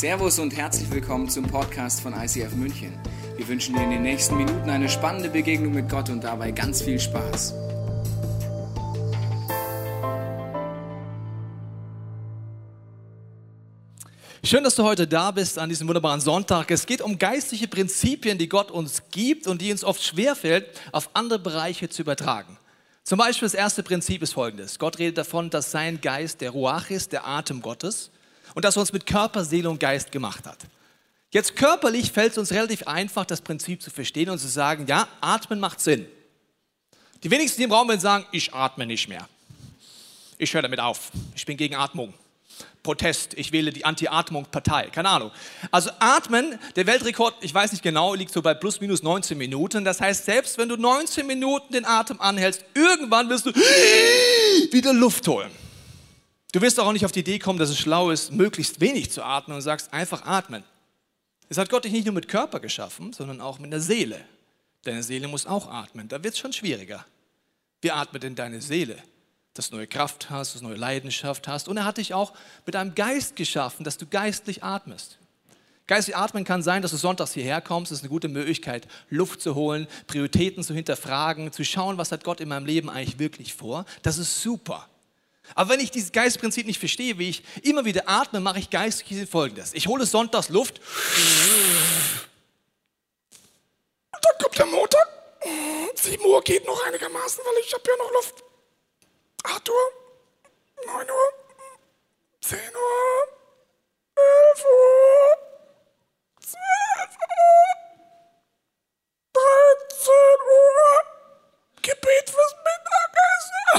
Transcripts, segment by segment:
Servus und herzlich willkommen zum Podcast von ICF München. Wir wünschen dir in den nächsten Minuten eine spannende Begegnung mit Gott und dabei ganz viel Spaß. Schön, dass du heute da bist an diesem wunderbaren Sonntag. Es geht um geistliche Prinzipien, die Gott uns gibt und die uns oft schwerfällt, auf andere Bereiche zu übertragen. Zum Beispiel das erste Prinzip ist folgendes. Gott redet davon, dass sein Geist der Ruach ist, der Atem Gottes und dass er uns mit Körper, Seele und Geist gemacht hat. Jetzt körperlich fällt es uns relativ einfach, das Prinzip zu verstehen und zu sagen, ja, atmen macht Sinn. Die wenigsten im Raum werden sagen, ich atme nicht mehr. Ich höre damit auf. Ich bin gegen Atmung. Protest, ich wähle die Anti-Atmung-Partei, keine Ahnung. Also atmen, der Weltrekord, ich weiß nicht genau, liegt so bei plus minus 19 Minuten. Das heißt, selbst wenn du 19 Minuten den Atem anhältst, irgendwann wirst du wieder Luft holen. Du wirst auch nicht auf die Idee kommen, dass es schlau ist, möglichst wenig zu atmen und sagst einfach atmen. Es hat Gott dich nicht nur mit Körper geschaffen, sondern auch mit der Seele. Deine Seele muss auch atmen. Da wird es schon schwieriger. Wie atmet denn deine Seele? Dass du neue Kraft hast, dass du neue Leidenschaft hast. Und er hat dich auch mit einem Geist geschaffen, dass du geistlich atmest. Geistlich atmen kann sein, dass du sonntags hierher kommst. Das ist eine gute Möglichkeit, Luft zu holen, Prioritäten zu hinterfragen, zu schauen, was hat Gott in meinem Leben eigentlich wirklich vor. Das ist super. Aber wenn ich dieses Geistprinzip nicht verstehe, wie ich immer wieder atme, mache ich geistlich folgendes. Ich hole sonntags Luft. Und dann kommt der Montag. 7 Uhr geht noch einigermaßen, weil ich habe ja noch Luft. 8 Uhr, 9 Uhr, 10 Uhr, 11 Uhr, 12 Uhr, 13 Uhr. Gebet fürs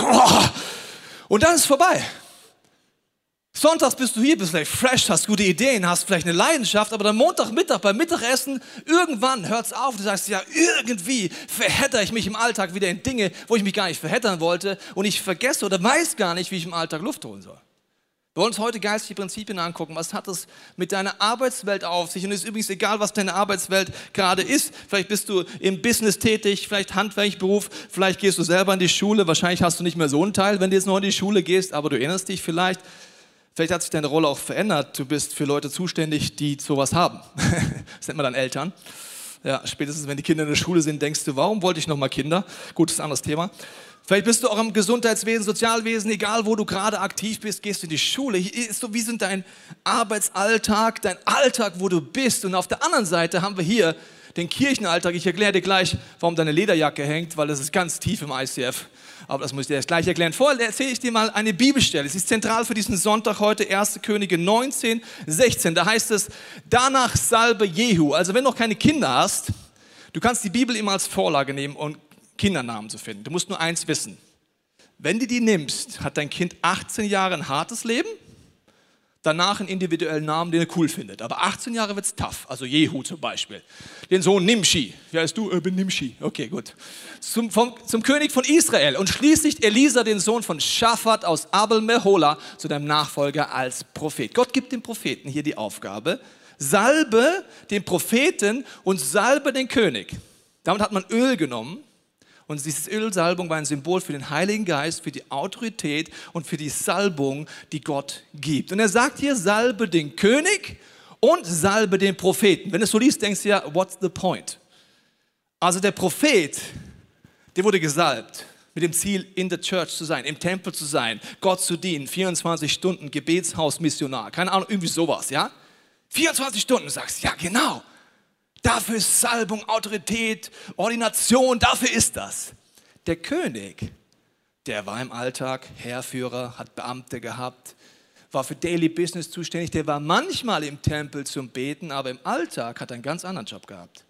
Mittagessen. Und dann ist es vorbei. Sonntags bist du hier, bist vielleicht fresh, hast gute Ideen, hast vielleicht eine Leidenschaft, aber dann Montagmittag beim Mittagessen, irgendwann hört es auf. Du sagst, ja, irgendwie verhedder ich mich im Alltag wieder in Dinge, wo ich mich gar nicht verheddern wollte und ich vergesse oder weiß gar nicht, wie ich im Alltag Luft holen soll. Wir wollen uns heute geistliche Prinzipien angucken. Was hat es mit deiner Arbeitswelt auf sich? Und es ist übrigens egal, was deine Arbeitswelt gerade ist. Vielleicht bist du im Business tätig, vielleicht Handwerkberuf, vielleicht gehst du selber in die Schule. Wahrscheinlich hast du nicht mehr so einen Teil, wenn du jetzt noch in die Schule gehst, aber du erinnerst dich vielleicht. Vielleicht hat sich deine Rolle auch verändert. Du bist für Leute zuständig, die sowas haben. Das nennt man dann Eltern. Ja, spätestens wenn die Kinder in der Schule sind, denkst du, warum wollte ich noch mal Kinder? Gut, ist ein anderes Thema. Vielleicht bist du auch im Gesundheitswesen, Sozialwesen, egal wo du gerade aktiv bist, gehst du in die Schule. So, wie sind dein Arbeitsalltag, dein Alltag, wo du bist? Und auf der anderen Seite haben wir hier den Kirchenalltag. Ich erkläre dir gleich, warum deine Lederjacke hängt, weil das ist ganz tief im ICF. Aber das muss ich dir jetzt gleich erklären. Vorher erzähle ich dir mal eine Bibelstelle. Es ist zentral für diesen Sonntag heute, 1. Könige 19, 16. Da heißt es, danach salbe Jehu. Also wenn du noch keine Kinder hast, du kannst die Bibel immer als Vorlage nehmen und Kindernamen zu finden. Du musst nur eins wissen. Wenn du die nimmst, hat dein Kind 18 Jahre ein hartes Leben, danach einen individuellen Namen, den er cool findet. Aber 18 Jahre wird es tough. Also Jehu zum Beispiel. Den Sohn Nimshi. Wie heißt du? Ich bin Nimshi. Okay, gut. Zum, vom, zum König von Israel. Und schließlich Elisa, den Sohn von Shaphat aus Abel Mehola, zu deinem Nachfolger als Prophet. Gott gibt dem Propheten hier die Aufgabe, salbe den Propheten und salbe den König. Damit hat man Öl genommen und diese Ölsalbung war ein Symbol für den Heiligen Geist, für die Autorität und für die Salbung, die Gott gibt. Und er sagt hier, salbe den König und salbe den Propheten. Wenn du es so liest, denkst du ja, what's the point? Also der Prophet, der wurde gesalbt mit dem Ziel, in der Church zu sein, im Tempel zu sein, Gott zu dienen, 24 Stunden Gebetshaus, Missionar, keine Ahnung, irgendwie sowas, ja? 24 Stunden, du sagst, ja genau, Dafür ist Salbung, Autorität, Ordination, dafür ist das. Der König, der war im Alltag Heerführer, hat Beamte gehabt, war für Daily Business zuständig, der war manchmal im Tempel zum Beten, aber im Alltag hat er einen ganz anderen Job gehabt.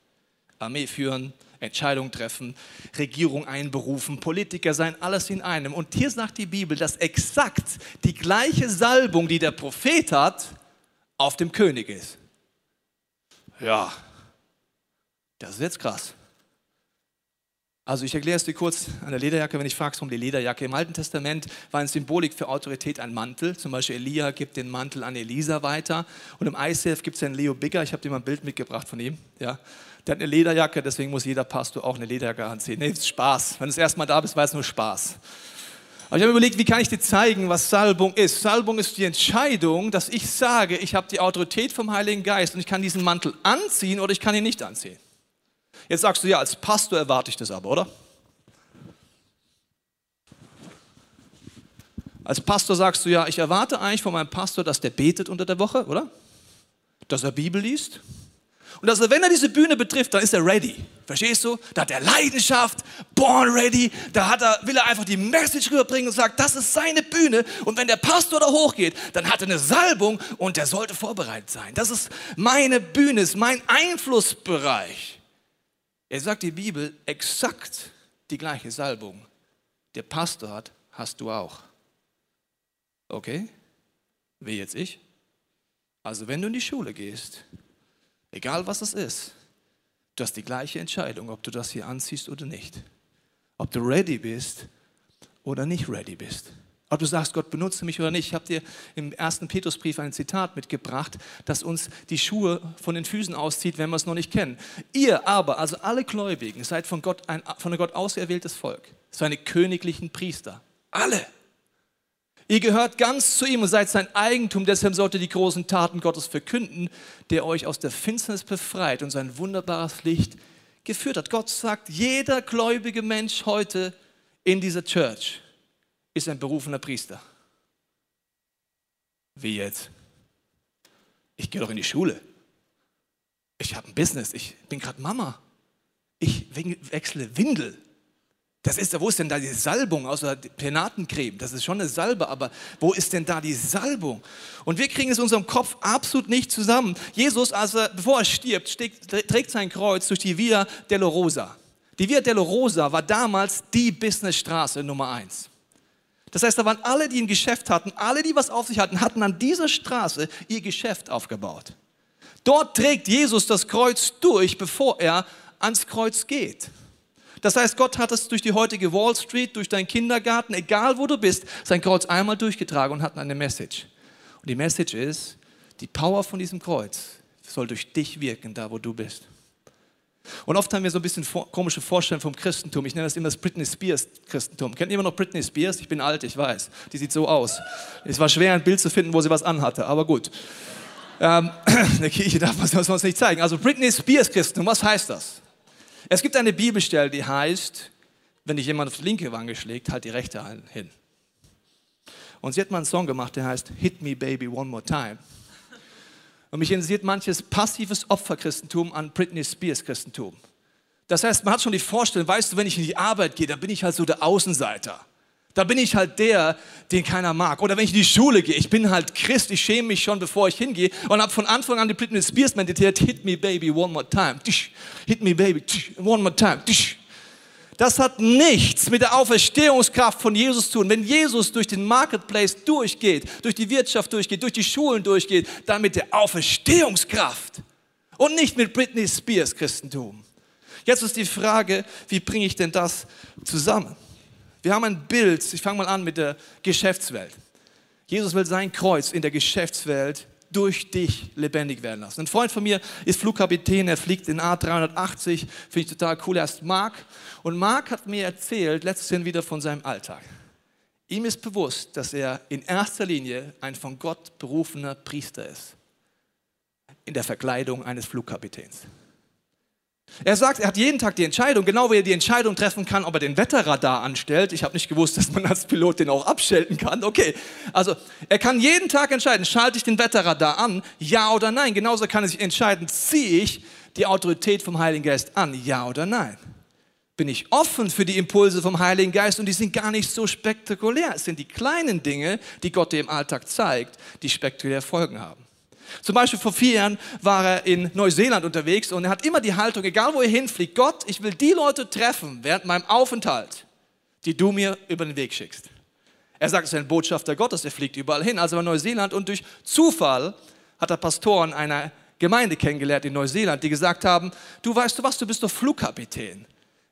Armee führen, Entscheidungen treffen, Regierung einberufen, Politiker sein, alles in einem. Und hier sagt die Bibel, dass exakt die gleiche Salbung, die der Prophet hat, auf dem König ist. Ja, das ist jetzt krass. Also ich erkläre es dir kurz an der Lederjacke, wenn ich fragst, warum die Lederjacke. Im Alten Testament war eine Symbolik für Autorität ein Mantel. Zum Beispiel Elia gibt den Mantel an Elisa weiter. Und im ICF gibt es einen Leo Bigger, ich habe dir mal ein Bild mitgebracht von ihm. Ja. Der hat eine Lederjacke, deswegen muss jeder Pastor auch eine Lederjacke anziehen. Nee, ist Spaß. Wenn du das erste Mal da bist, war es nur Spaß. Aber ich habe überlegt, wie kann ich dir zeigen, was Salbung ist? Salbung ist die Entscheidung, dass ich sage, ich habe die Autorität vom Heiligen Geist und ich kann diesen Mantel anziehen oder ich kann ihn nicht anziehen. Jetzt sagst du, ja, als Pastor erwarte ich das aber, oder? Als Pastor sagst du, ja, ich erwarte eigentlich von meinem Pastor, dass der betet unter der Woche, oder? Dass er Bibel liest, und dass er, wenn er diese Bühne betrifft, dann ist er ready. Verstehst du? Da hat er Leidenschaft, born ready. Da hat er, will er einfach die Message rüberbringen und sagt, das ist seine Bühne. Und wenn der Pastor da hochgeht, dann hat er eine Salbung und der sollte vorbereitet sein. Das ist meine Bühne, ist mein Einflussbereich. Er sagt die Bibel exakt die gleiche Salbung. Der Pastor hat, hast du auch. Okay? Wie jetzt ich? Also wenn du in die Schule gehst, Egal was es ist, du hast die gleiche Entscheidung, ob du das hier anziehst oder nicht. Ob du ready bist oder nicht ready bist. Ob du sagst, Gott benutze mich oder nicht. Ich habe dir im ersten Petrusbrief ein Zitat mitgebracht, das uns die Schuhe von den Füßen auszieht, wenn wir es noch nicht kennen. Ihr aber, also alle Gläubigen, seid von Gott ein von Gott auserwähltes Volk, seine königlichen Priester. Alle. Ihr gehört ganz zu ihm und seid sein Eigentum, deshalb sollt ihr die großen Taten Gottes verkünden, der euch aus der Finsternis befreit und sein wunderbares Licht geführt hat. Gott sagt, jeder gläubige Mensch heute in dieser Church ist ein berufener Priester. Wie jetzt? Ich gehe doch in die Schule. Ich habe ein Business. Ich bin gerade Mama. Ich wechsle Windel. Das ist, wo ist denn da die Salbung außer Penatencreme? Das ist schon eine Salbe, aber wo ist denn da die Salbung? Und wir kriegen es in unserem Kopf absolut nicht zusammen. Jesus, als er, bevor er stirbt, steht, trägt sein Kreuz durch die Via Dolorosa. Die Via Dolorosa war damals die Businessstraße Nummer eins. Das heißt, da waren alle, die ein Geschäft hatten, alle, die was auf sich hatten, hatten an dieser Straße ihr Geschäft aufgebaut. Dort trägt Jesus das Kreuz durch, bevor er ans Kreuz geht. Das heißt, Gott hat es durch die heutige Wall Street, durch deinen Kindergarten, egal wo du bist, sein Kreuz einmal durchgetragen und hat eine Message. Und die Message ist, die Power von diesem Kreuz soll durch dich wirken, da wo du bist. Und oft haben wir so ein bisschen komische Vorstellungen vom Christentum. Ich nenne das immer das Britney Spears Christentum. Kennt ihr immer noch Britney Spears? Ich bin alt, ich weiß. Die sieht so aus. Es war schwer, ein Bild zu finden, wo sie was anhatte, aber gut. Ähm, der Kirche darf man es nicht zeigen. Also Britney Spears Christentum, was heißt das? Es gibt eine Bibelstelle, die heißt, wenn dich jemand auf die linke Wange schlägt, halt die rechte hin. Und sie hat mal einen Song gemacht, der heißt Hit Me Baby One More Time. Und mich interessiert manches passives Opferchristentum an Britney Spears Christentum. Das heißt, man hat schon die Vorstellung, weißt du, wenn ich in die Arbeit gehe, dann bin ich halt so der Außenseiter. Da bin ich halt der, den keiner mag. Oder wenn ich in die Schule gehe, ich bin halt Christ, ich schäme mich schon, bevor ich hingehe und habe von Anfang an die Britney Spears meditiert, hit me baby one more time, hit me baby one more time. Das hat nichts mit der Auferstehungskraft von Jesus zu tun. Wenn Jesus durch den Marketplace durchgeht, durch die Wirtschaft durchgeht, durch die Schulen durchgeht, dann mit der Auferstehungskraft und nicht mit Britney Spears Christentum. Jetzt ist die Frage, wie bringe ich denn das zusammen? Wir haben ein Bild, ich fange mal an mit der Geschäftswelt. Jesus will sein Kreuz in der Geschäftswelt durch dich lebendig werden lassen. Ein Freund von mir ist Flugkapitän, er fliegt in A380, finde ich total cool, er ist Mark. Und Mark hat mir erzählt, letztes Jahr wieder von seinem Alltag. Ihm ist bewusst, dass er in erster Linie ein von Gott berufener Priester ist. In der Verkleidung eines Flugkapitäns. Er sagt, er hat jeden Tag die Entscheidung, genau wie er die Entscheidung treffen kann, ob er den Wetterradar anstellt. Ich habe nicht gewusst, dass man als Pilot den auch abschalten kann. Okay, also er kann jeden Tag entscheiden, schalte ich den Wetterradar an, ja oder nein. Genauso kann er sich entscheiden, ziehe ich die Autorität vom Heiligen Geist an, ja oder nein. Bin ich offen für die Impulse vom Heiligen Geist und die sind gar nicht so spektakulär. Es sind die kleinen Dinge, die Gott dir im Alltag zeigt, die spektakulär Folgen haben. Zum Beispiel vor vier Jahren war er in Neuseeland unterwegs und er hat immer die Haltung, egal wo er hinfliegt, Gott, ich will die Leute treffen während meinem Aufenthalt, die du mir über den Weg schickst. Er sagt, es ist ein Botschafter Gottes, er fliegt überall hin. Also war Neuseeland und durch Zufall hat er Pastoren einer Gemeinde kennengelernt in Neuseeland, die gesagt haben, du weißt du was, du bist doch Flugkapitän.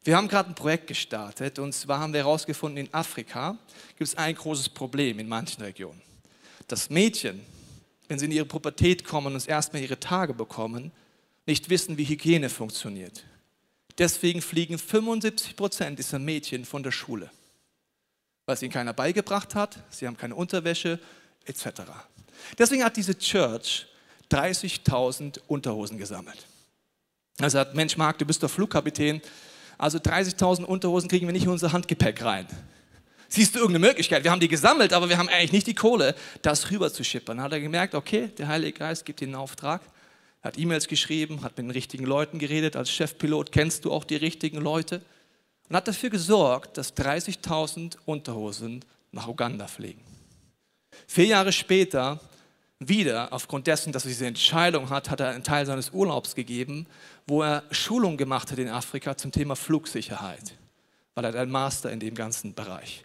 Wir haben gerade ein Projekt gestartet und zwar haben wir herausgefunden, in Afrika gibt es ein großes Problem in manchen Regionen. Das Mädchen, wenn sie in ihre Pubertät kommen und erstmal ihre Tage bekommen, nicht wissen, wie Hygiene funktioniert. Deswegen fliegen 75 Prozent dieser Mädchen von der Schule. weil es ihnen keiner beigebracht hat, sie haben keine Unterwäsche, etc. Deswegen hat diese Church 30.000 Unterhosen gesammelt. Er sagt, Mensch Marc, du bist doch Flugkapitän, also 30.000 Unterhosen kriegen wir nicht in unser Handgepäck rein. Siehst du irgendeine Möglichkeit? Wir haben die gesammelt, aber wir haben eigentlich nicht die Kohle, das rüber zu schippern. Hat er gemerkt, okay, der Heilige Geist gibt ihnen einen Auftrag, hat E-Mails geschrieben, hat mit den richtigen Leuten geredet. Als Chefpilot kennst du auch die richtigen Leute und hat dafür gesorgt, dass 30.000 Unterhosen nach Uganda fliegen. Vier Jahre später wieder, aufgrund dessen, dass er diese Entscheidung hat, hat er einen Teil seines Urlaubs gegeben, wo er Schulung gemacht hat in Afrika zum Thema Flugsicherheit, weil er hat einen Master in dem ganzen Bereich.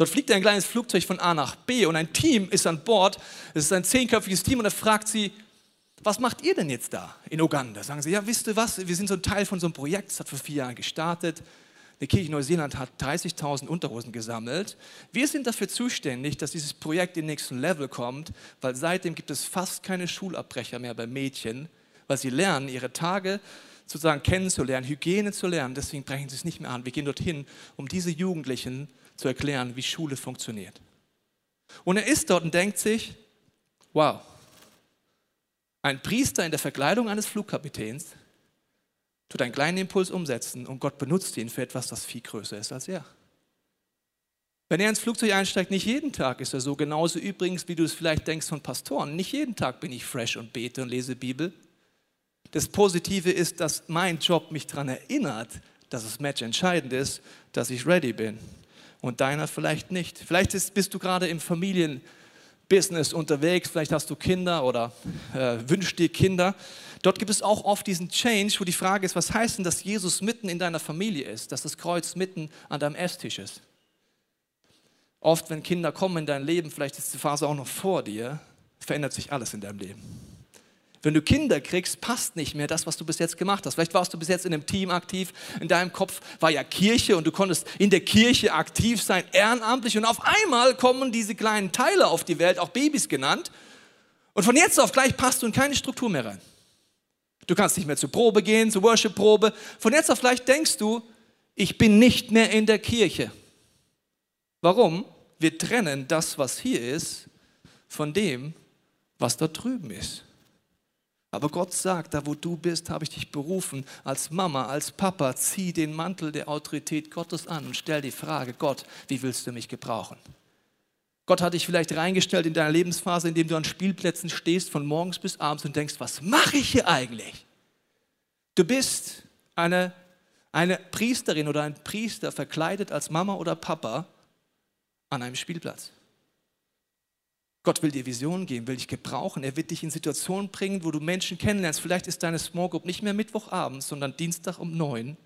Dort fliegt ein kleines Flugzeug von A nach B und ein Team ist an Bord. Es ist ein zehnköpfiges Team und er fragt sie, was macht ihr denn jetzt da in Uganda? Sagen sie, ja, wisst ihr was, wir sind so ein Teil von so einem Projekt, das hat vor vier Jahren gestartet. Die Kirche Neuseeland hat 30.000 Unterhosen gesammelt. Wir sind dafür zuständig, dass dieses Projekt in den nächsten Level kommt, weil seitdem gibt es fast keine Schulabbrecher mehr bei Mädchen, weil sie lernen, ihre Tage sozusagen kennenzulernen, Hygiene zu lernen. Deswegen brechen sie es nicht mehr an. Wir gehen dorthin, um diese Jugendlichen zu erklären, wie Schule funktioniert. Und er ist dort und denkt sich, wow, ein Priester in der Verkleidung eines Flugkapitäns tut einen kleinen Impuls umsetzen und Gott benutzt ihn für etwas, das viel größer ist als er. Wenn er ins Flugzeug einsteigt, nicht jeden Tag ist er so. Genauso übrigens, wie du es vielleicht denkst von Pastoren. Nicht jeden Tag bin ich fresh und bete und lese Bibel. Das Positive ist, dass mein Job mich daran erinnert, dass das Match entscheidend ist, dass ich ready bin. Und deiner vielleicht nicht. Vielleicht ist, bist du gerade im Familienbusiness unterwegs, vielleicht hast du Kinder oder äh, wünschst dir Kinder. Dort gibt es auch oft diesen Change, wo die Frage ist, was heißt denn, dass Jesus mitten in deiner Familie ist, dass das Kreuz mitten an deinem Esstisch ist? Oft, wenn Kinder kommen in dein Leben, vielleicht ist die Phase auch noch vor dir, verändert sich alles in deinem Leben. Wenn du Kinder kriegst, passt nicht mehr das, was du bis jetzt gemacht hast. Vielleicht warst du bis jetzt in einem Team aktiv, in deinem Kopf war ja Kirche und du konntest in der Kirche aktiv sein, ehrenamtlich und auf einmal kommen diese kleinen Teile auf die Welt, auch Babys genannt. Und von jetzt auf gleich passt du in keine Struktur mehr rein. Du kannst nicht mehr zur Probe gehen, zur Worship-Probe. Von jetzt auf gleich denkst du, ich bin nicht mehr in der Kirche. Warum? Wir trennen das, was hier ist, von dem, was da drüben ist. Aber Gott sagt, da wo du bist, habe ich dich berufen, als Mama, als Papa, zieh den Mantel der Autorität Gottes an und stell die Frage, Gott, wie willst du mich gebrauchen? Gott hat dich vielleicht reingestellt in deiner Lebensphase, in dem du an Spielplätzen stehst, von morgens bis abends und denkst, was mache ich hier eigentlich? Du bist eine, eine Priesterin oder ein Priester verkleidet als Mama oder Papa an einem Spielplatz. Gott will dir Visionen geben, will dich gebrauchen. Er wird dich in Situationen bringen, wo du Menschen kennenlernst. Vielleicht ist deine Small Group nicht mehr Mittwochabend, sondern Dienstag um neun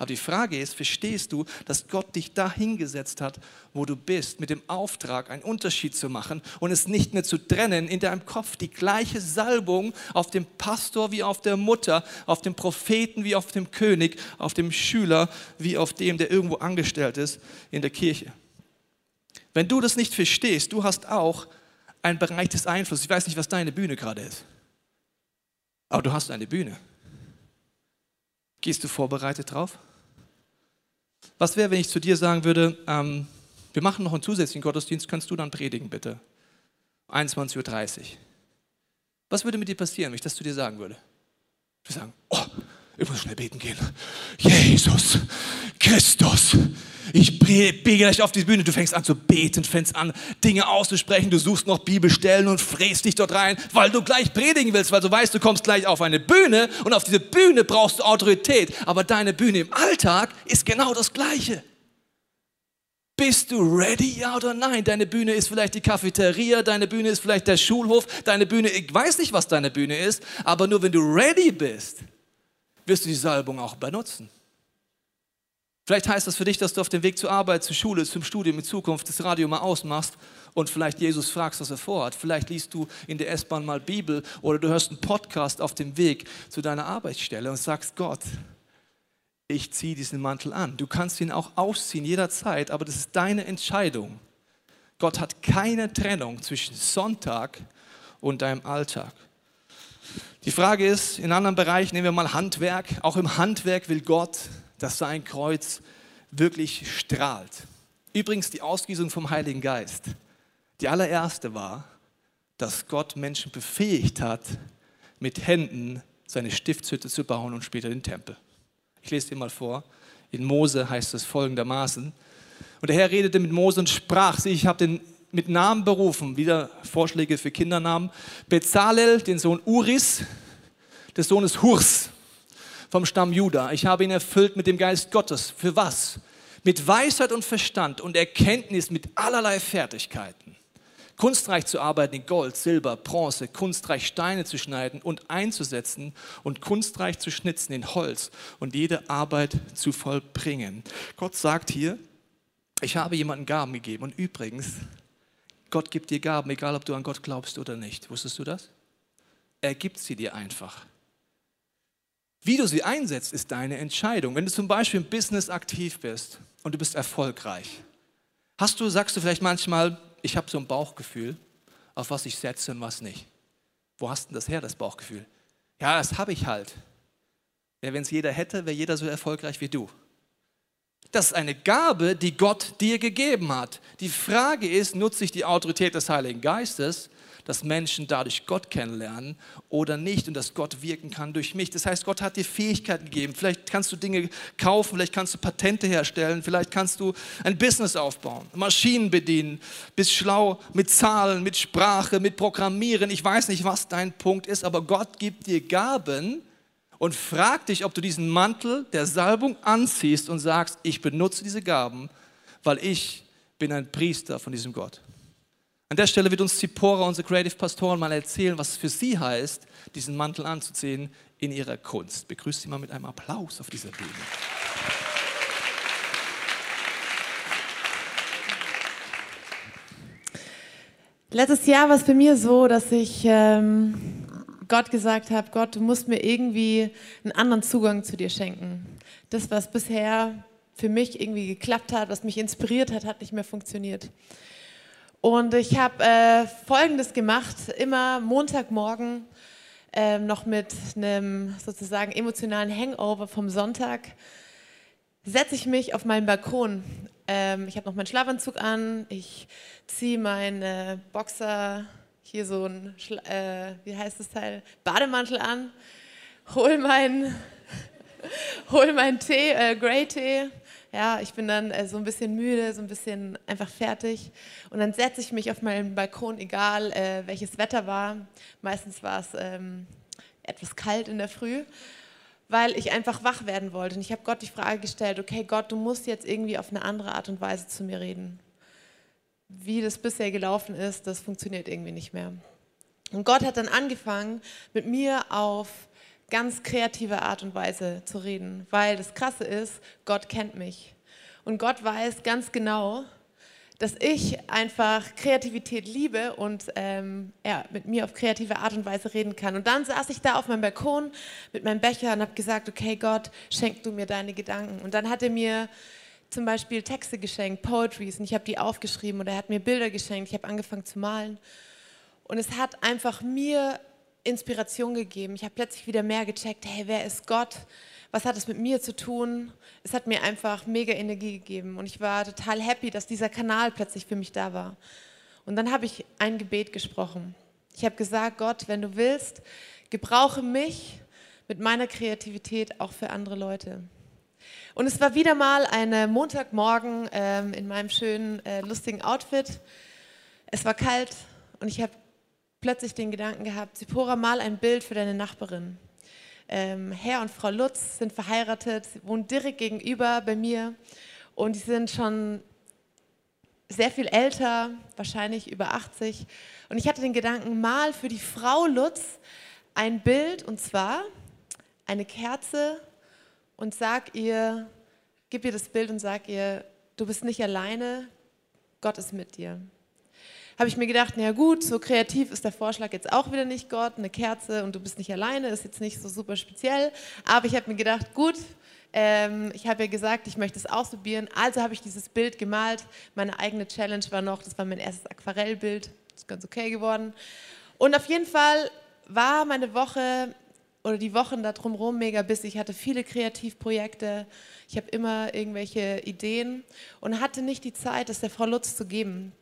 aber die Frage ist, verstehst du, dass Gott dich da hingesetzt hat, wo du bist, mit dem Auftrag, einen Unterschied zu machen und es nicht mehr zu trennen, in deinem Kopf die gleiche Salbung auf dem Pastor wie auf der Mutter, auf dem Propheten wie auf dem König, auf dem Schüler wie auf dem, der irgendwo angestellt ist in der Kirche. Wenn du das nicht verstehst, du hast auch einen Bereich des Einflusses. Ich weiß nicht, was deine Bühne gerade ist, aber du hast eine Bühne. Gehst du vorbereitet drauf? Was wäre, wenn ich zu dir sagen würde, ähm, wir machen noch einen zusätzlichen Gottesdienst, kannst du dann predigen, bitte? 21.30 Uhr. Was würde mit dir passieren, wenn ich das zu dir sagen würde? Wir sagen, oh, ich muss schnell beten gehen. Jesus, Christus, ich biege gleich auf die Bühne, du fängst an zu beten, fängst an, Dinge auszusprechen, du suchst noch Bibelstellen und fräst dich dort rein, weil du gleich predigen willst, weil du weißt, du kommst gleich auf eine Bühne und auf diese Bühne brauchst du Autorität. Aber deine Bühne im Alltag ist genau das Gleiche. Bist du ready, ja oder nein? Deine Bühne ist vielleicht die Cafeteria, deine Bühne ist vielleicht der Schulhof, deine Bühne, ich weiß nicht, was deine Bühne ist, aber nur wenn du ready bist, wirst du die Salbung auch benutzen. Vielleicht heißt das für dich, dass du auf dem Weg zur Arbeit, zur Schule, zum Studium in Zukunft das Radio mal ausmachst und vielleicht Jesus fragst, was er vorhat. Vielleicht liest du in der S-Bahn mal Bibel oder du hörst einen Podcast auf dem Weg zu deiner Arbeitsstelle und sagst, Gott, ich ziehe diesen Mantel an. Du kannst ihn auch ausziehen jederzeit, aber das ist deine Entscheidung. Gott hat keine Trennung zwischen Sonntag und deinem Alltag. Die Frage ist, in anderen Bereichen nehmen wir mal Handwerk. Auch im Handwerk will Gott dass sein Kreuz wirklich strahlt. Übrigens die Ausgießung vom Heiligen Geist. Die allererste war, dass Gott Menschen befähigt hat, mit Händen seine Stiftshütte zu bauen und später den Tempel. Ich lese dir mal vor. In Mose heißt es folgendermaßen. Und der Herr redete mit Mose und sprach, sieh, ich habe den mit Namen berufen, wieder Vorschläge für Kindernamen. Bezalel, den Sohn Uris, des Sohnes Hurs vom Stamm Juda. Ich habe ihn erfüllt mit dem Geist Gottes. Für was? Mit Weisheit und Verstand und Erkenntnis mit allerlei Fertigkeiten. Kunstreich zu arbeiten in Gold, Silber, Bronze, kunstreich Steine zu schneiden und einzusetzen und kunstreich zu schnitzen in Holz und jede Arbeit zu vollbringen. Gott sagt hier, ich habe jemanden Gaben gegeben und übrigens, Gott gibt dir Gaben, egal ob du an Gott glaubst oder nicht. Wusstest du das? Er gibt sie dir einfach. Wie du sie einsetzt, ist deine Entscheidung. Wenn du zum Beispiel im Business aktiv bist und du bist erfolgreich, hast du, sagst du vielleicht manchmal, ich habe so ein Bauchgefühl, auf was ich setze und was nicht. Wo hast du das her, das Bauchgefühl? Ja, das habe ich halt. Ja, Wenn es jeder hätte, wäre jeder so erfolgreich wie du. Das ist eine Gabe, die Gott dir gegeben hat. Die Frage ist, nutze ich die Autorität des Heiligen Geistes dass Menschen dadurch Gott kennenlernen oder nicht und dass Gott wirken kann durch mich. Das heißt, Gott hat dir Fähigkeiten gegeben. Vielleicht kannst du Dinge kaufen, vielleicht kannst du Patente herstellen, vielleicht kannst du ein Business aufbauen, Maschinen bedienen, bist schlau mit Zahlen, mit Sprache, mit Programmieren. Ich weiß nicht, was dein Punkt ist, aber Gott gibt dir Gaben und fragt dich, ob du diesen Mantel der Salbung anziehst und sagst, ich benutze diese Gaben, weil ich bin ein Priester von diesem Gott. An der Stelle wird uns Zipporah, unsere Creative Pastoren, mal erzählen, was es für sie heißt, diesen Mantel anzuziehen in ihrer Kunst. Begrüßt sie mal mit einem Applaus auf dieser Bühne. Letztes Jahr war es für mir so, dass ich ähm, Gott gesagt habe, Gott, du musst mir irgendwie einen anderen Zugang zu dir schenken. Das, was bisher für mich irgendwie geklappt hat, was mich inspiriert hat, hat nicht mehr funktioniert. Und ich habe äh, Folgendes gemacht, immer Montagmorgen äh, noch mit einem sozusagen emotionalen Hangover vom Sonntag, setze ich mich auf meinen Balkon. Ähm, ich habe noch meinen Schlafanzug an, ich ziehe meine Boxer, hier so ein, äh, wie heißt das Teil, Bademantel an, hol meinen hol meinen Tee, äh, Grey Tee, ja, ich bin dann äh, so ein bisschen müde, so ein bisschen einfach fertig. Und dann setze ich mich auf meinen Balkon, egal äh, welches Wetter war. Meistens war es ähm, etwas kalt in der Früh, weil ich einfach wach werden wollte. Und ich habe Gott die Frage gestellt, okay Gott, du musst jetzt irgendwie auf eine andere Art und Weise zu mir reden. Wie das bisher gelaufen ist, das funktioniert irgendwie nicht mehr. Und Gott hat dann angefangen, mit mir auf ganz kreative Art und Weise zu reden, weil das Krasse ist, Gott kennt mich. Und Gott weiß ganz genau, dass ich einfach Kreativität liebe und ähm, ja, mit mir auf kreative Art und Weise reden kann. Und dann saß ich da auf meinem Balkon mit meinem Becher und habe gesagt, okay Gott, schenk du mir deine Gedanken. Und dann hat er mir zum Beispiel Texte geschenkt, Poetries, und ich habe die aufgeschrieben oder er hat mir Bilder geschenkt, ich habe angefangen zu malen. Und es hat einfach mir Inspiration gegeben. Ich habe plötzlich wieder mehr gecheckt, hey, wer ist Gott? Was hat es mit mir zu tun? Es hat mir einfach mega Energie gegeben und ich war total happy, dass dieser Kanal plötzlich für mich da war. Und dann habe ich ein Gebet gesprochen. Ich habe gesagt, Gott, wenn du willst, gebrauche mich mit meiner Kreativität auch für andere Leute. Und es war wieder mal ein Montagmorgen ähm, in meinem schönen, äh, lustigen Outfit. Es war kalt und ich habe plötzlich den Gedanken gehabt, Zipora, mal ein Bild für deine Nachbarin. Ähm, Herr und Frau Lutz sind verheiratet, wohnen direkt gegenüber bei mir und die sind schon sehr viel älter, wahrscheinlich über 80. Und ich hatte den Gedanken, mal für die Frau Lutz ein Bild und zwar eine Kerze und sag ihr, gib ihr das Bild und sag ihr, du bist nicht alleine, Gott ist mit dir habe ich mir gedacht, na gut, so kreativ ist der Vorschlag jetzt auch wieder nicht Gott, eine Kerze und du bist nicht alleine, ist jetzt nicht so super speziell. Aber ich habe mir gedacht, gut, ähm, ich habe ja gesagt, ich möchte es ausprobieren. Also habe ich dieses Bild gemalt. Meine eigene Challenge war noch, das war mein erstes Aquarellbild. Ist ganz okay geworden. Und auf jeden Fall war meine Woche oder die Wochen da drumherum mega busy. Ich hatte viele Kreativprojekte, ich habe immer irgendwelche Ideen und hatte nicht die Zeit, das der Frau Lutz zu geben.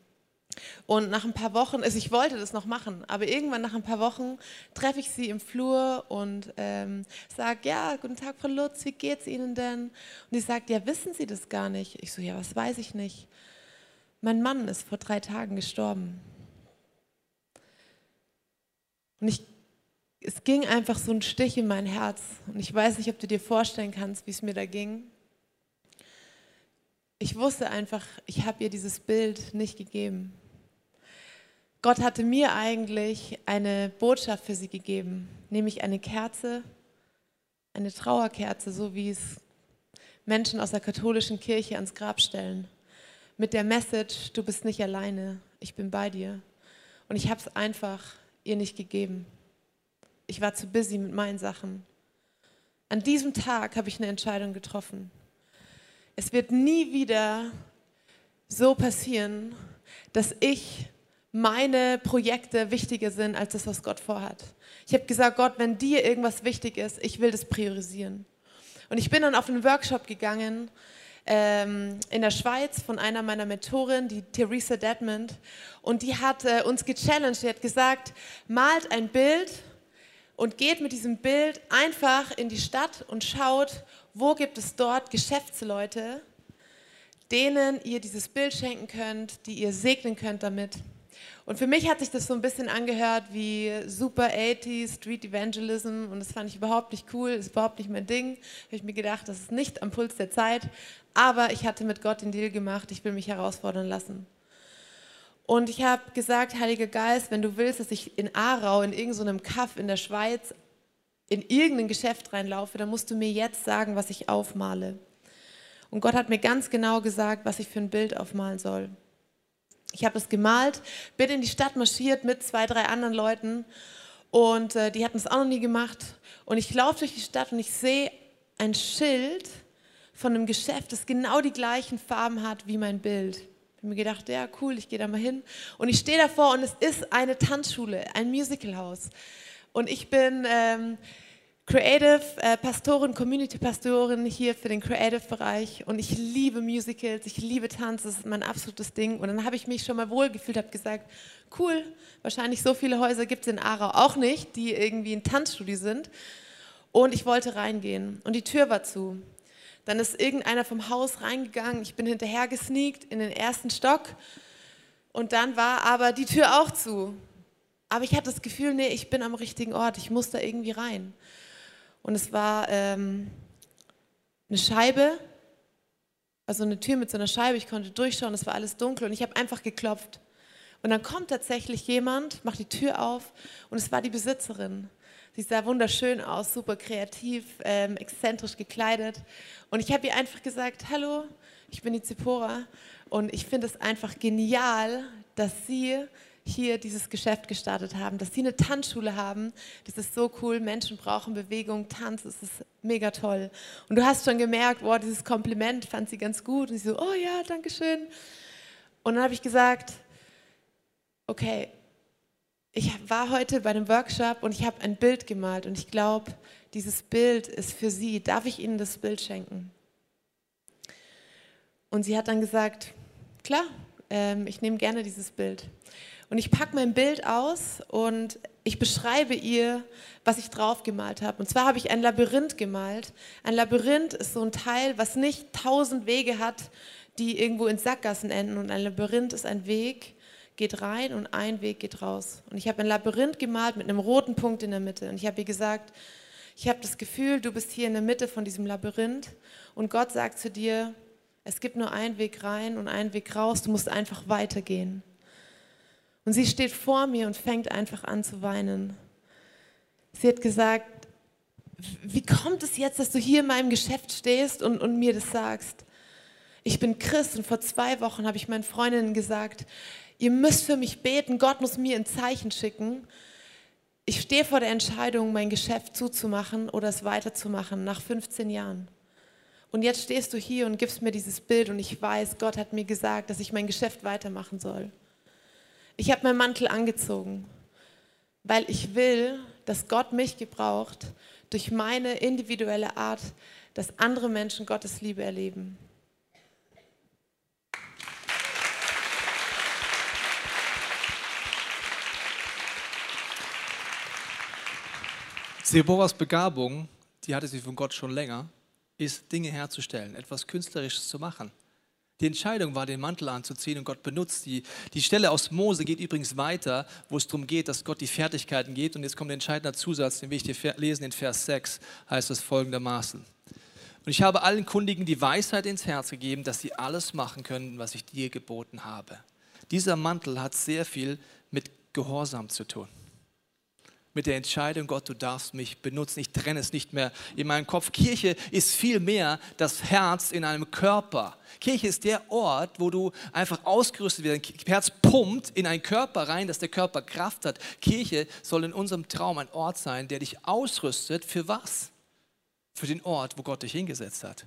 Und nach ein paar Wochen, also ich wollte das noch machen, aber irgendwann nach ein paar Wochen treffe ich sie im Flur und ähm, sage, ja, guten Tag, Frau Lutz, wie geht's Ihnen denn? Und sie sagt, ja, wissen Sie das gar nicht? Ich so, ja, was weiß ich nicht. Mein Mann ist vor drei Tagen gestorben. Und ich, es ging einfach so ein Stich in mein Herz. Und ich weiß nicht, ob du dir vorstellen kannst, wie es mir da ging. Ich wusste einfach, ich habe ihr dieses Bild nicht gegeben. Gott hatte mir eigentlich eine Botschaft für sie gegeben, nämlich eine Kerze, eine Trauerkerze, so wie es Menschen aus der katholischen Kirche ans Grab stellen. Mit der Message, du bist nicht alleine, ich bin bei dir. Und ich habe es einfach ihr nicht gegeben. Ich war zu busy mit meinen Sachen. An diesem Tag habe ich eine Entscheidung getroffen. Es wird nie wieder so passieren, dass ich meine Projekte wichtiger sind als das, was Gott vorhat. Ich habe gesagt, Gott, wenn dir irgendwas wichtig ist, ich will das priorisieren. Und ich bin dann auf einen Workshop gegangen ähm, in der Schweiz von einer meiner Mentoren, die Theresa Dedmond. Und die hat äh, uns gechallenged. Die hat gesagt, malt ein Bild und geht mit diesem Bild einfach in die Stadt und schaut, wo gibt es dort Geschäftsleute, denen ihr dieses Bild schenken könnt, die ihr segnen könnt damit. Und für mich hat sich das so ein bisschen angehört wie super 80 Street Evangelism und das fand ich überhaupt nicht cool, ist überhaupt nicht mein Ding. Habe ich mir gedacht, das ist nicht am Puls der Zeit, aber ich hatte mit Gott den Deal gemacht, ich will mich herausfordern lassen. Und ich habe gesagt, Heiliger Geist, wenn du willst, dass ich in Aarau, in irgendeinem Kaff in der Schweiz, in irgendein Geschäft reinlaufe, dann musst du mir jetzt sagen, was ich aufmale. Und Gott hat mir ganz genau gesagt, was ich für ein Bild aufmalen soll. Ich habe es gemalt, bin in die Stadt marschiert mit zwei, drei anderen Leuten und äh, die hatten es auch noch nie gemacht. Und ich laufe durch die Stadt und ich sehe ein Schild von einem Geschäft, das genau die gleichen Farben hat wie mein Bild. Ich habe mir gedacht, ja, cool, ich gehe da mal hin. Und ich stehe davor und es ist eine Tanzschule, ein Musicalhaus. Und ich bin ähm, Creative äh, Pastorin, Community Pastorin hier für den Creative Bereich und ich liebe Musicals, ich liebe Tanz, das ist mein absolutes Ding. Und dann habe ich mich schon mal wohlgefühlt, habe gesagt, cool, wahrscheinlich so viele Häuser gibt es in Aarau auch nicht, die irgendwie ein Tanzstudio sind. Und ich wollte reingehen und die Tür war zu. Dann ist irgendeiner vom Haus reingegangen, ich bin hinterher gesneakt in den ersten Stock und dann war aber die Tür auch zu. Aber ich hatte das Gefühl, nee, ich bin am richtigen Ort, ich muss da irgendwie rein. Und es war ähm, eine Scheibe, also eine Tür mit so einer Scheibe. Ich konnte durchschauen, es war alles dunkel und ich habe einfach geklopft. Und dann kommt tatsächlich jemand, macht die Tür auf und es war die Besitzerin. Sie sah wunderschön aus, super kreativ, ähm, exzentrisch gekleidet. Und ich habe ihr einfach gesagt, hallo, ich bin die Zipora und ich finde es einfach genial, dass sie hier dieses Geschäft gestartet haben, dass sie eine Tanzschule haben. Das ist so cool. Menschen brauchen Bewegung, Tanz, das ist mega toll. Und du hast schon gemerkt, wow, dieses Kompliment fand sie ganz gut. Und sie so, oh ja, danke schön. Und dann habe ich gesagt, okay, ich war heute bei einem Workshop und ich habe ein Bild gemalt und ich glaube, dieses Bild ist für Sie. Darf ich Ihnen das Bild schenken? Und sie hat dann gesagt, klar, ähm, ich nehme gerne dieses Bild. Und ich packe mein Bild aus und ich beschreibe ihr, was ich drauf gemalt habe. Und zwar habe ich ein Labyrinth gemalt. Ein Labyrinth ist so ein Teil, was nicht tausend Wege hat, die irgendwo in Sackgassen enden. Und ein Labyrinth ist ein Weg, geht rein und ein Weg geht raus. Und ich habe ein Labyrinth gemalt mit einem roten Punkt in der Mitte. Und ich habe ihr gesagt, ich habe das Gefühl, du bist hier in der Mitte von diesem Labyrinth und Gott sagt zu dir, es gibt nur einen Weg rein und einen Weg raus, du musst einfach weitergehen. Und sie steht vor mir und fängt einfach an zu weinen. Sie hat gesagt, wie kommt es jetzt, dass du hier in meinem Geschäft stehst und, und mir das sagst? Ich bin Christ und vor zwei Wochen habe ich meinen Freundinnen gesagt, ihr müsst für mich beten, Gott muss mir ein Zeichen schicken. Ich stehe vor der Entscheidung, mein Geschäft zuzumachen oder es weiterzumachen nach 15 Jahren. Und jetzt stehst du hier und gibst mir dieses Bild und ich weiß, Gott hat mir gesagt, dass ich mein Geschäft weitermachen soll. Ich habe meinen Mantel angezogen, weil ich will, dass Gott mich gebraucht durch meine individuelle Art, dass andere Menschen Gottes Liebe erleben. Seboras Begabung, die hatte sie von Gott schon länger, ist Dinge herzustellen, etwas Künstlerisches zu machen. Die Entscheidung war, den Mantel anzuziehen und Gott benutzt die. Die Stelle aus Mose geht übrigens weiter, wo es darum geht, dass Gott die Fertigkeiten geht. Und jetzt kommt ein entscheidender Zusatz, den will ich dir lesen in Vers 6, heißt es folgendermaßen. Und ich habe allen Kundigen die Weisheit ins Herz gegeben, dass sie alles machen können, was ich dir geboten habe. Dieser Mantel hat sehr viel mit Gehorsam zu tun mit der Entscheidung, Gott, du darfst mich benutzen. Ich trenne es nicht mehr in meinem Kopf. Kirche ist viel mehr das Herz in einem Körper. Kirche ist der Ort, wo du einfach ausgerüstet wirst. Dein Herz pumpt in einen Körper rein, dass der Körper Kraft hat. Kirche soll in unserem Traum ein Ort sein, der dich ausrüstet. Für was? Für den Ort, wo Gott dich hingesetzt hat.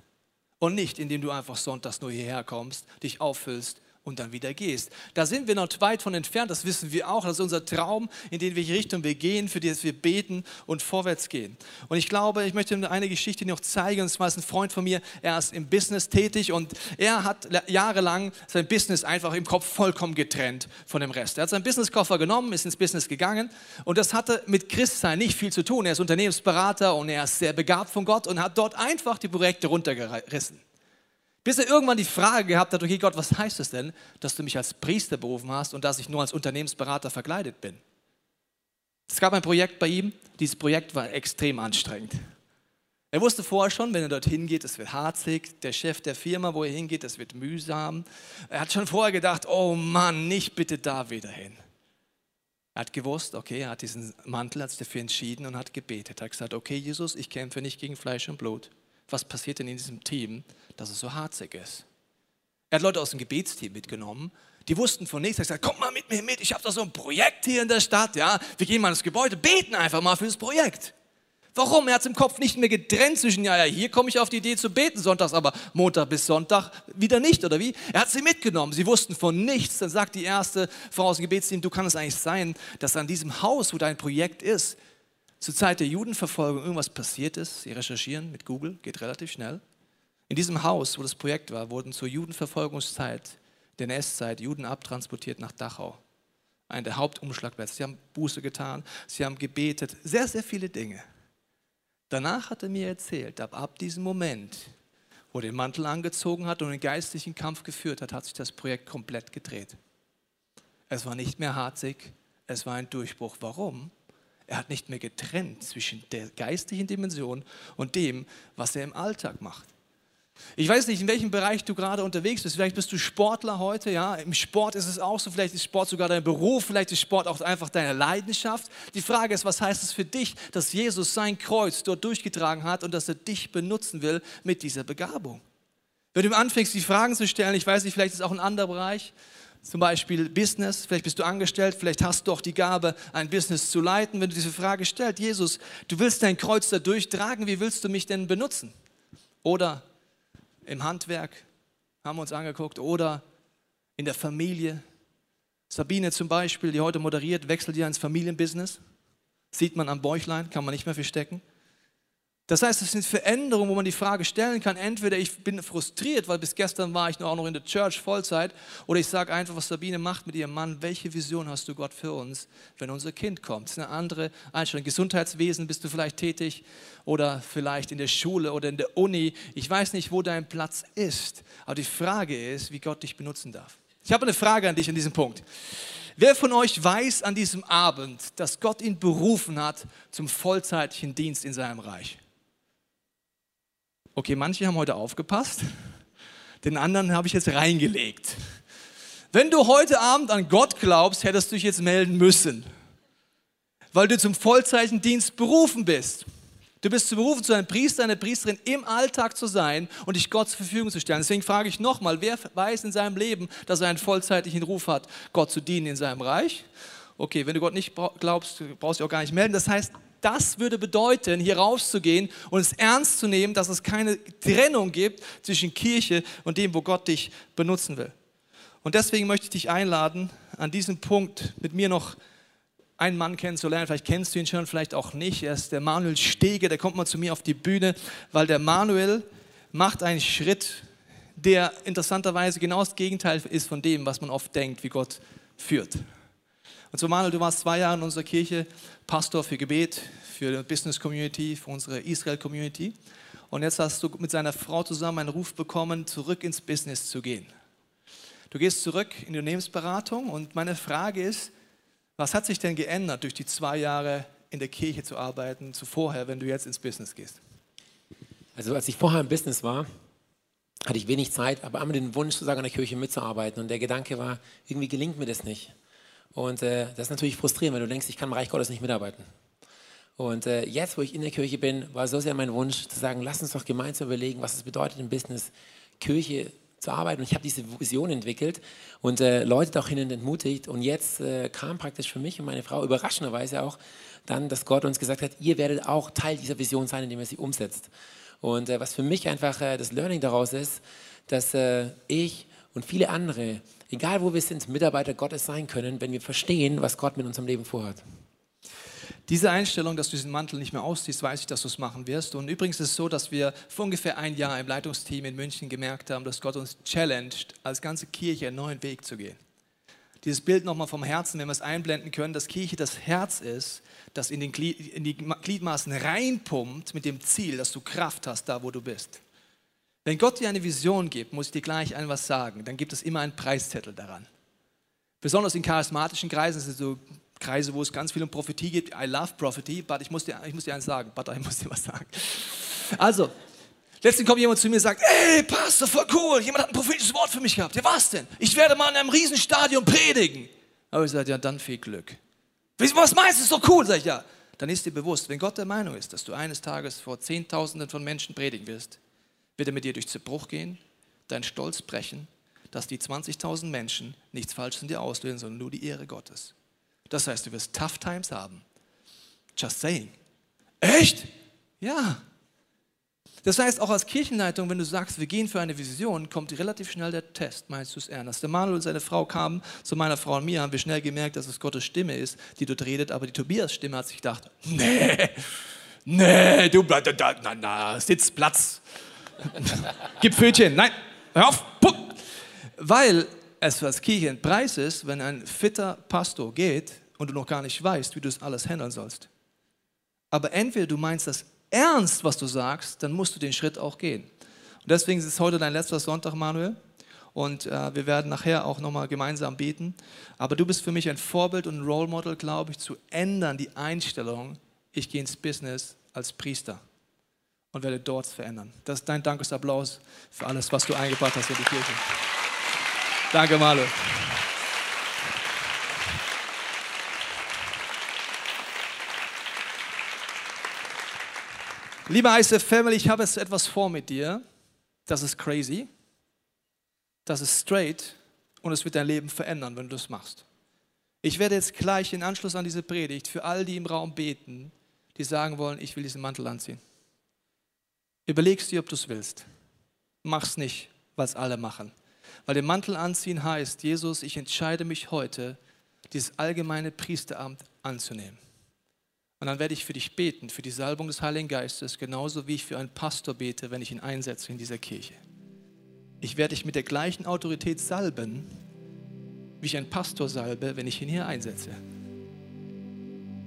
Und nicht, indem du einfach sonntags nur hierher kommst, dich auffüllst und dann wieder gehst. Da sind wir noch weit von entfernt, das wissen wir auch. Das ist unser Traum, in den welche Richtung wir gehen, für die wir beten und vorwärts gehen. Und ich glaube, ich möchte eine Geschichte noch zeigen. Und zwar ist ein Freund von mir, er ist im Business tätig und er hat jahrelang sein Business einfach im Kopf vollkommen getrennt von dem Rest. Er hat seinen Businesskoffer genommen, ist ins Business gegangen und das hatte mit Christsein nicht viel zu tun. Er ist Unternehmensberater und er ist sehr begabt von Gott und hat dort einfach die Projekte runtergerissen. Bis er irgendwann die Frage gehabt hat, okay Gott, was heißt es denn, dass du mich als Priester berufen hast und dass ich nur als Unternehmensberater verkleidet bin? Es gab ein Projekt bei ihm, dieses Projekt war extrem anstrengend. Er wusste vorher schon, wenn er dorthin geht, es wird harzig. Der Chef der Firma, wo er hingeht, es wird mühsam. Er hat schon vorher gedacht, oh Mann, nicht bitte da wieder hin. Er hat gewusst, okay, er hat diesen Mantel, hat sich dafür entschieden und hat gebetet. Er hat gesagt, okay, Jesus, ich kämpfe nicht gegen Fleisch und Blut. Was passiert denn in diesem Team? dass es so harzig ist. Er hat Leute aus dem Gebetsteam mitgenommen, die wussten von nichts. Er hat gesagt, komm mal mit mir mit, ich habe da so ein Projekt hier in der Stadt, ja, wir gehen mal ins Gebäude, beten einfach mal für das Projekt. Warum? Er hat es im Kopf nicht mehr getrennt zwischen, ja, ja, hier komme ich auf die Idee zu beten sonntags, aber Montag bis Sonntag wieder nicht, oder wie? Er hat sie mitgenommen, sie wussten von nichts. Dann sagt die erste Frau aus dem Gebetsteam, du kann es eigentlich sein, dass an diesem Haus, wo dein Projekt ist, zur Zeit der Judenverfolgung irgendwas passiert ist. Sie recherchieren mit Google, geht relativ schnell. In diesem Haus, wo das Projekt war, wurden zur Judenverfolgungszeit, der NS-Zeit, Juden abtransportiert nach Dachau. Ein der Hauptumschlagplätze. Sie haben Buße getan, sie haben gebetet, sehr, sehr viele Dinge. Danach hat er mir erzählt, ab, ab diesem Moment, wo er den Mantel angezogen hat und den geistlichen Kampf geführt hat, hat sich das Projekt komplett gedreht. Es war nicht mehr harzig, es war ein Durchbruch. Warum? Er hat nicht mehr getrennt zwischen der geistlichen Dimension und dem, was er im Alltag macht. Ich weiß nicht, in welchem Bereich du gerade unterwegs bist. Vielleicht bist du Sportler heute, ja. Im Sport ist es auch so. Vielleicht ist Sport sogar dein Beruf. Vielleicht ist Sport auch einfach deine Leidenschaft. Die Frage ist, was heißt es für dich, dass Jesus sein Kreuz dort durchgetragen hat und dass er dich benutzen will mit dieser Begabung? Wenn du anfängst, die Fragen zu stellen, ich weiß nicht, vielleicht ist es auch ein anderer Bereich, zum Beispiel Business, vielleicht bist du angestellt, vielleicht hast du auch die Gabe, ein Business zu leiten. Wenn du diese Frage stellst, Jesus, du willst dein Kreuz da durchtragen, wie willst du mich denn benutzen? Oder im Handwerk, haben wir uns angeguckt, oder in der Familie. Sabine zum Beispiel, die heute moderiert, wechselt ja ins Familienbusiness. Sieht man am Bäuchlein, kann man nicht mehr verstecken. Das heißt, es sind Veränderungen, wo man die Frage stellen kann, entweder ich bin frustriert, weil bis gestern war ich nur auch noch in der Church Vollzeit, oder ich sage einfach, was Sabine macht mit ihrem Mann, welche Vision hast du Gott für uns, wenn unser Kind kommt? Das ist eine andere Einstellung. Gesundheitswesen bist du vielleicht tätig oder vielleicht in der Schule oder in der Uni. Ich weiß nicht, wo dein Platz ist, aber die Frage ist, wie Gott dich benutzen darf. Ich habe eine Frage an dich an diesem Punkt. Wer von euch weiß an diesem Abend, dass Gott ihn berufen hat zum vollzeitlichen Dienst in seinem Reich? Okay, manche haben heute aufgepasst, den anderen habe ich jetzt reingelegt. Wenn du heute Abend an Gott glaubst, hättest du dich jetzt melden müssen, weil du zum Vollzeichendienst berufen bist. Du bist zu berufen, zu einem Priester, einer Priesterin im Alltag zu sein und dich Gott zur Verfügung zu stellen. Deswegen frage ich nochmal, wer weiß in seinem Leben, dass er einen vollzeitlichen Ruf hat, Gott zu dienen in seinem Reich? Okay, wenn du Gott nicht glaubst, brauchst du dich auch gar nicht melden. Das heißt, das würde bedeuten, hier rauszugehen und es ernst zu nehmen, dass es keine Trennung gibt zwischen Kirche und dem, wo Gott dich benutzen will. Und deswegen möchte ich dich einladen, an diesem Punkt mit mir noch einen Mann kennenzulernen. Vielleicht kennst du ihn schon, vielleicht auch nicht. Er ist der Manuel Stege, der kommt mal zu mir auf die Bühne, weil der Manuel macht einen Schritt, der interessanterweise genau das Gegenteil ist von dem, was man oft denkt, wie Gott führt. Und so Manuel, du warst zwei Jahre in unserer Kirche Pastor für Gebet, für die Business Community, für unsere Israel Community. Und jetzt hast du mit seiner Frau zusammen einen Ruf bekommen, zurück ins Business zu gehen. Du gehst zurück in die Unternehmensberatung und meine Frage ist, was hat sich denn geändert durch die zwei Jahre in der Kirche zu arbeiten, zu wenn du jetzt ins Business gehst? Also als ich vorher im Business war, hatte ich wenig Zeit, aber immer den Wunsch, sozusagen in der Kirche mitzuarbeiten. Und der Gedanke war, irgendwie gelingt mir das nicht. Und äh, das ist natürlich frustrierend, wenn du denkst, ich kann im Reich Gottes nicht mitarbeiten. Und äh, jetzt, wo ich in der Kirche bin, war so sehr mein Wunsch zu sagen, lass uns doch gemeinsam überlegen, was es bedeutet im Business, Kirche zu arbeiten. Und ich habe diese Vision entwickelt und äh, Leute dahin entmutigt. Und jetzt äh, kam praktisch für mich und meine Frau überraschenderweise auch dann, dass Gott uns gesagt hat, ihr werdet auch Teil dieser Vision sein, indem ihr sie umsetzt. Und äh, was für mich einfach äh, das Learning daraus ist, dass äh, ich und viele andere, egal wo wir sind, Mitarbeiter Gottes sein können, wenn wir verstehen, was Gott mit unserem Leben vorhat. Diese Einstellung, dass du diesen Mantel nicht mehr ausziehst, weiß ich, dass du es machen wirst. Und übrigens ist es so, dass wir vor ungefähr ein Jahr im Leitungsteam in München gemerkt haben, dass Gott uns challenged, als ganze Kirche einen neuen Weg zu gehen. Dieses Bild nochmal vom Herzen, wenn wir es einblenden können, dass Kirche das Herz ist, das in, den Glied, in die Gliedmaßen reinpumpt mit dem Ziel, dass du Kraft hast, da wo du bist. Wenn Gott dir eine Vision gibt, muss ich dir gleich ein was sagen, dann gibt es immer einen Preiszettel daran. Besonders in charismatischen Kreisen sind so Kreise, wo es ganz viel um Prophetie geht. I love Prophecy, but ich muss dir, ich muss dir eins sagen, but ich muss dir was sagen. Also, letztens kommt jemand zu mir und sagt, ey, Pastor, voll cool, jemand hat ein prophetisches Wort für mich gehabt. Ja, was denn? Ich werde mal in einem Riesenstadion predigen. Aber ich sage, ja, dann viel Glück. Was meinst du, ist doch cool, sag ich, ja. Dann ist dir bewusst, wenn Gott der Meinung ist, dass du eines Tages vor Zehntausenden von Menschen predigen wirst, wird er mit dir durch Zerbruch gehen, deinen Stolz brechen, dass die 20.000 Menschen nichts Falsches in dir auslösen, sondern nur die Ehre Gottes. Das heißt, du wirst tough times haben. Just saying. Echt? Ja. Das heißt, auch als Kirchenleitung, wenn du sagst, wir gehen für eine Vision, kommt relativ schnell der Test, meinst du es ernst? Der Manuel und seine Frau kamen zu meiner Frau und mir, haben wir schnell gemerkt, dass es Gottes Stimme ist, die dort redet, aber die Tobias Stimme hat sich gedacht, nee, nee, du bleibst da, na, na, Sitzplatz. Gib Pfötchen, nein, hör auf, puck. Weil es als Kirche ist, wenn ein fitter Pastor geht und du noch gar nicht weißt, wie du das alles handeln sollst. Aber entweder du meinst das ernst, was du sagst, dann musst du den Schritt auch gehen. Und deswegen ist es heute dein letzter Sonntag, Manuel. Und äh, wir werden nachher auch nochmal gemeinsam beten. Aber du bist für mich ein Vorbild und ein Role Model, glaube ich, zu ändern die Einstellung, ich gehe ins Business als Priester und werde dort verändern. Das ist dein Dankesapplaus für alles, was du eingebracht hast in die Kirche. Danke, Manuel. Liebe ICF Family, ich habe jetzt etwas vor mit dir. Das ist crazy. Das ist straight und es wird dein Leben verändern, wenn du das machst. Ich werde jetzt gleich in Anschluss an diese Predigt für all die im Raum beten, die sagen wollen, ich will diesen Mantel anziehen. Überlegst dir, ob du es willst. Mach's nicht, es alle machen. Weil den Mantel anziehen heißt, Jesus, ich entscheide mich heute, dieses allgemeine Priesteramt anzunehmen. Und dann werde ich für dich beten, für die Salbung des Heiligen Geistes, genauso wie ich für einen Pastor bete, wenn ich ihn einsetze in dieser Kirche. Ich werde dich mit der gleichen Autorität salben, wie ich einen Pastor salbe, wenn ich ihn hier einsetze.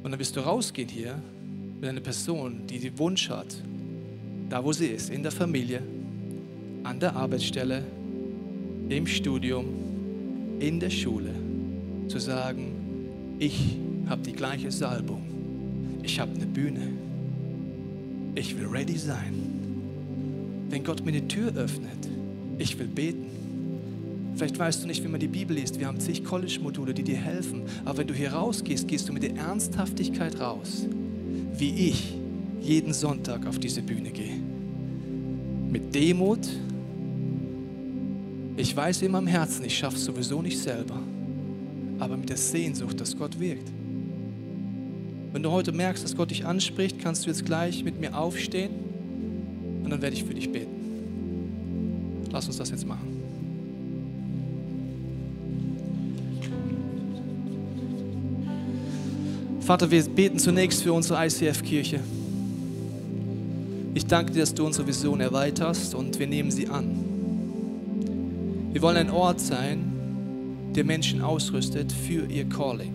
Und dann wirst du rausgehen hier mit einer Person, die den Wunsch hat, da wo sie ist, in der Familie, an der Arbeitsstelle, im Studium, in der Schule, zu sagen, ich habe die gleiche Salbung ich habe eine Bühne. Ich will ready sein. Wenn Gott mir eine Tür öffnet, ich will beten. Vielleicht weißt du nicht, wie man die Bibel liest. Wir haben zig College-Module, die dir helfen. Aber wenn du hier rausgehst, gehst du mit der Ernsthaftigkeit raus, wie ich jeden Sonntag auf diese Bühne gehe. Mit Demut. Ich weiß in meinem Herzen, ich schaffe es sowieso nicht selber. Aber mit der Sehnsucht, dass Gott wirkt. Wenn du heute merkst, dass Gott dich anspricht, kannst du jetzt gleich mit mir aufstehen und dann werde ich für dich beten. Lass uns das jetzt machen. Vater, wir beten zunächst für unsere ICF-Kirche. Ich danke dir, dass du unsere Vision erweiterst und wir nehmen sie an. Wir wollen ein Ort sein, der Menschen ausrüstet für ihr Calling.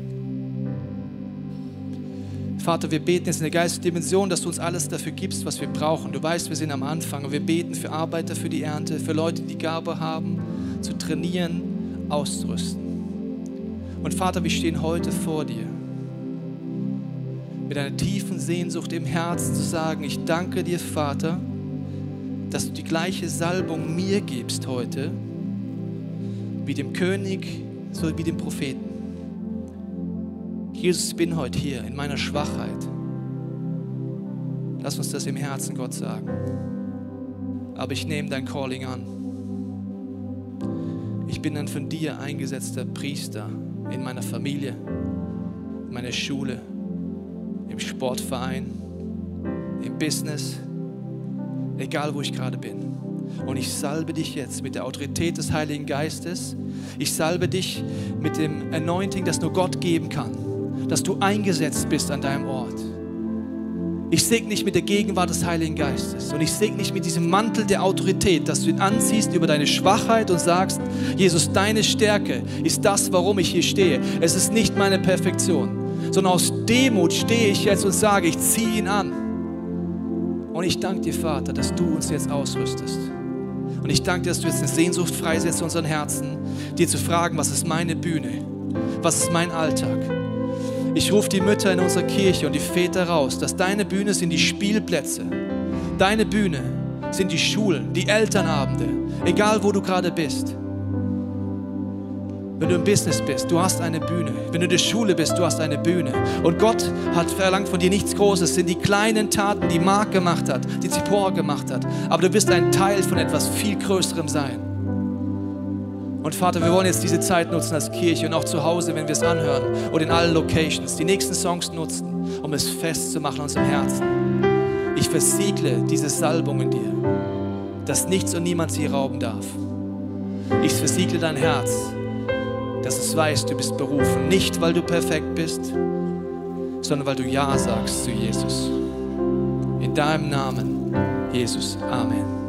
Vater, wir beten jetzt in der geistigen Dimension, dass du uns alles dafür gibst, was wir brauchen. Du weißt, wir sind am Anfang und wir beten für Arbeiter für die Ernte, für Leute, die Gabe haben, zu trainieren, auszurüsten. Und Vater, wir stehen heute vor dir mit einer tiefen Sehnsucht im Herzen zu sagen, ich danke dir, Vater, dass du die gleiche Salbung mir gibst heute, wie dem König, so wie dem Propheten. Jesus, ich bin heute hier in meiner Schwachheit. Lass uns das im Herzen Gott sagen. Aber ich nehme dein Calling an. Ich bin ein von dir eingesetzter Priester in meiner Familie, in meiner Schule, Sportverein, im Business, egal wo ich gerade bin. Und ich salbe dich jetzt mit der Autorität des Heiligen Geistes. Ich salbe dich mit dem Anointing, das nur Gott geben kann, dass du eingesetzt bist an deinem Ort. Ich segne dich mit der Gegenwart des Heiligen Geistes und ich segne dich mit diesem Mantel der Autorität, dass du ihn anziehst über deine Schwachheit und sagst, Jesus, deine Stärke ist das, warum ich hier stehe. Es ist nicht meine Perfektion, sondern aus Demut stehe ich jetzt und sage, ich ziehe ihn an. Und ich danke dir, Vater, dass du uns jetzt ausrüstest. Und ich danke dir, dass du jetzt eine Sehnsucht freisetzt in unseren Herzen, dir zu fragen, was ist meine Bühne? Was ist mein Alltag? Ich rufe die Mütter in unserer Kirche und die Väter raus, dass deine Bühne sind die Spielplätze. Deine Bühne sind die Schulen, die Elternabende, egal wo du gerade bist. Wenn du im Business bist, du hast eine Bühne. Wenn du in der Schule bist, du hast eine Bühne. Und Gott hat verlangt von dir nichts Großes. Es sind die kleinen Taten, die Mark gemacht hat, die Zippor gemacht hat. Aber du wirst ein Teil von etwas viel Größerem sein. Und Vater, wir wollen jetzt diese Zeit nutzen als Kirche und auch zu Hause, wenn wir es anhören oder in allen Locations, die nächsten Songs nutzen, um es festzumachen in unserem Herzen. Ich versiegle diese Salbung in dir, dass nichts und niemand sie rauben darf. Ich versiegle dein Herz, dass es weiß, du bist berufen, nicht weil du perfekt bist, sondern weil du Ja sagst zu Jesus. In deinem Namen, Jesus. Amen.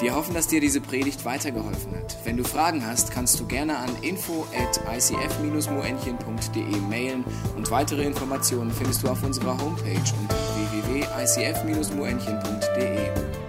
Wir hoffen, dass dir diese Predigt weitergeholfen hat. Wenn du Fragen hast, kannst du gerne an info at icf-moenchen.de mailen und weitere Informationen findest du auf unserer Homepage unter www.icf-moenchen.de.